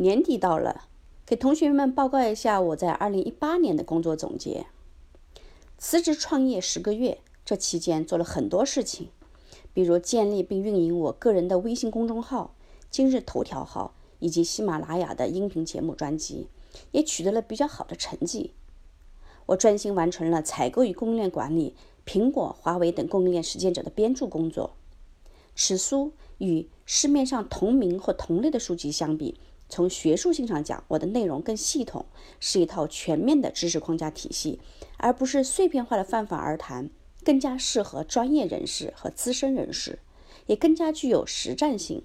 年底到了，给同学们报告一下我在二零一八年的工作总结。辞职创业十个月，这期间做了很多事情，比如建立并运营我个人的微信公众号、今日头条号以及喜马拉雅的音频节目专辑，也取得了比较好的成绩。我专心完成了采购与供应链管理、苹果、华为等供应链实践者的编著工作。此书与市面上同名或同类的书籍相比，从学术性上讲，我的内容更系统，是一套全面的知识框架体系，而不是碎片化的泛泛而谈，更加适合专业人士和资深人士，也更加具有实战性。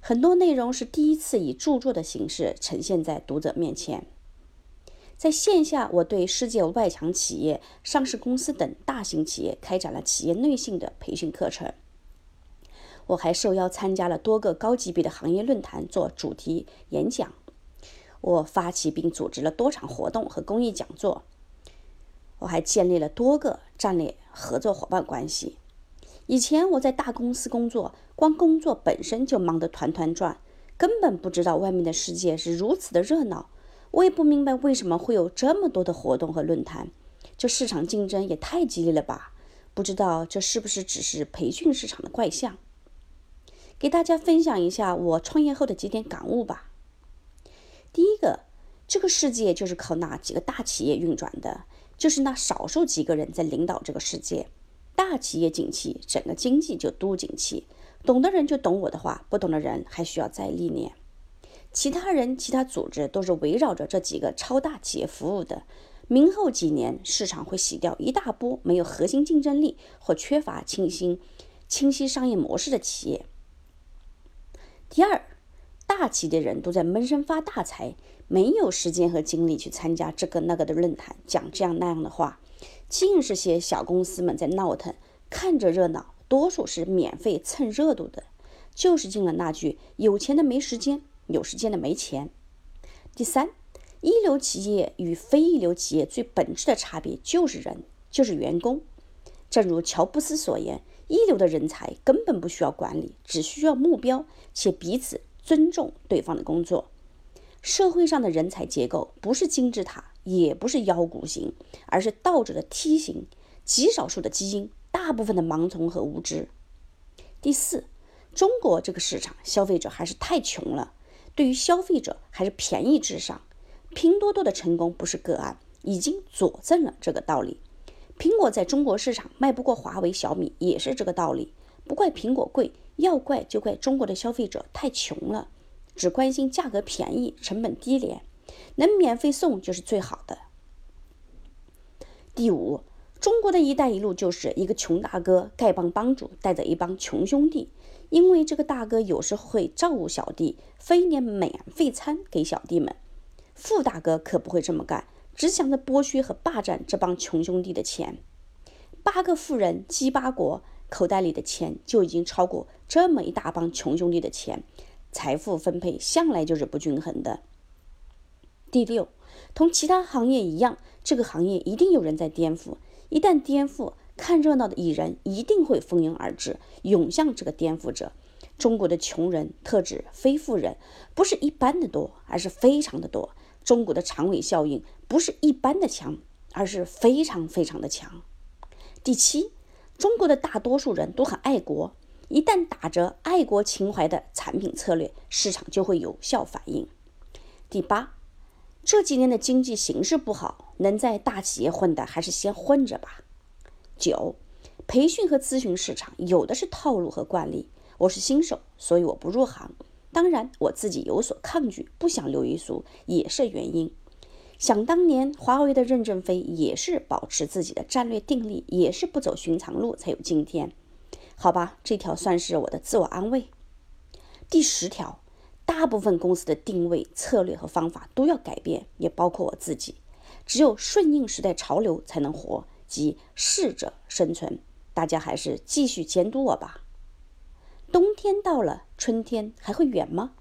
很多内容是第一次以著作的形式呈现在读者面前。在线下，我对世界外强企业、上市公司等大型企业开展了企业内训的培训课程。我还受邀参加了多个高级别的行业论坛做主题演讲，我发起并组织了多场活动和公益讲座，我还建立了多个战略合作伙伴关系。以前我在大公司工作，光工作本身就忙得团团转，根本不知道外面的世界是如此的热闹。我也不明白为什么会有这么多的活动和论坛，这市场竞争也太激烈了吧？不知道这是不是只是培训市场的怪象？给大家分享一下我创业后的几点感悟吧。第一个，这个世界就是靠那几个大企业运转的，就是那少数几个人在领导这个世界。大企业景气，整个经济就都景气。懂的人就懂我的话，不懂的人还需要再历练。其他人、其他组织都是围绕着这几个超大企业服务的。明后几年，市场会洗掉一大波没有核心竞争力或缺乏清晰、清晰商业模式的企业。第二，大企业的人都在闷声发大财，没有时间和精力去参加这个那个的论坛，讲这样那样的话，尽是些小公司们在闹腾，看着热闹，多数是免费蹭热度的，就是进了那句“有钱的没时间，有时间的没钱”。第三，一流企业与非一流企业最本质的差别就是人，就是员工。正如乔布斯所言。一流的人才根本不需要管理，只需要目标，且彼此尊重对方的工作。社会上的人才结构不是金字塔，也不是腰鼓型，而是倒着的梯形。极少数的基因，大部分的盲从和无知。第四，中国这个市场消费者还是太穷了，对于消费者还是便宜至上。拼多多的成功不是个案，已经佐证了这个道理。苹果在中国市场卖不过华为、小米，也是这个道理。不怪苹果贵，要怪就怪中国的消费者太穷了，只关心价格便宜、成本低廉，能免费送就是最好的。第五，中国的一带一路就是一个穷大哥丐帮帮主带着一帮穷兄弟，因为这个大哥有时会照顾小弟，分一点免费餐给小弟们。富大哥可不会这么干。只想着剥削和霸占这帮穷兄弟的钱，八个富人鸡八国口袋里的钱就已经超过这么一大帮穷兄弟的钱，财富分配向来就是不均衡的。第六，同其他行业一样，这个行业一定有人在颠覆，一旦颠覆，看热闹的蚁人一定会蜂拥而至，涌向这个颠覆者。中国的穷人特指非富人，不是一般的多，而是非常的多。中国的长尾效应不是一般的强，而是非常非常的强。第七，中国的大多数人都很爱国，一旦打着爱国情怀的产品策略，市场就会有效反应。第八，这几年的经济形势不好，能在大企业混的还是先混着吧。九，培训和咨询市场有的是套路和惯例，我是新手，所以我不入行。当然，我自己有所抗拒，不想流于俗，也是原因。想当年，华为的任正非也是保持自己的战略定力，也是不走寻常路，才有今天。好吧，这条算是我的自我安慰。第十条，大部分公司的定位策略和方法都要改变，也包括我自己。只有顺应时代潮流才能活，即适者生存。大家还是继续监督我吧。冬天到了，春天还会远吗？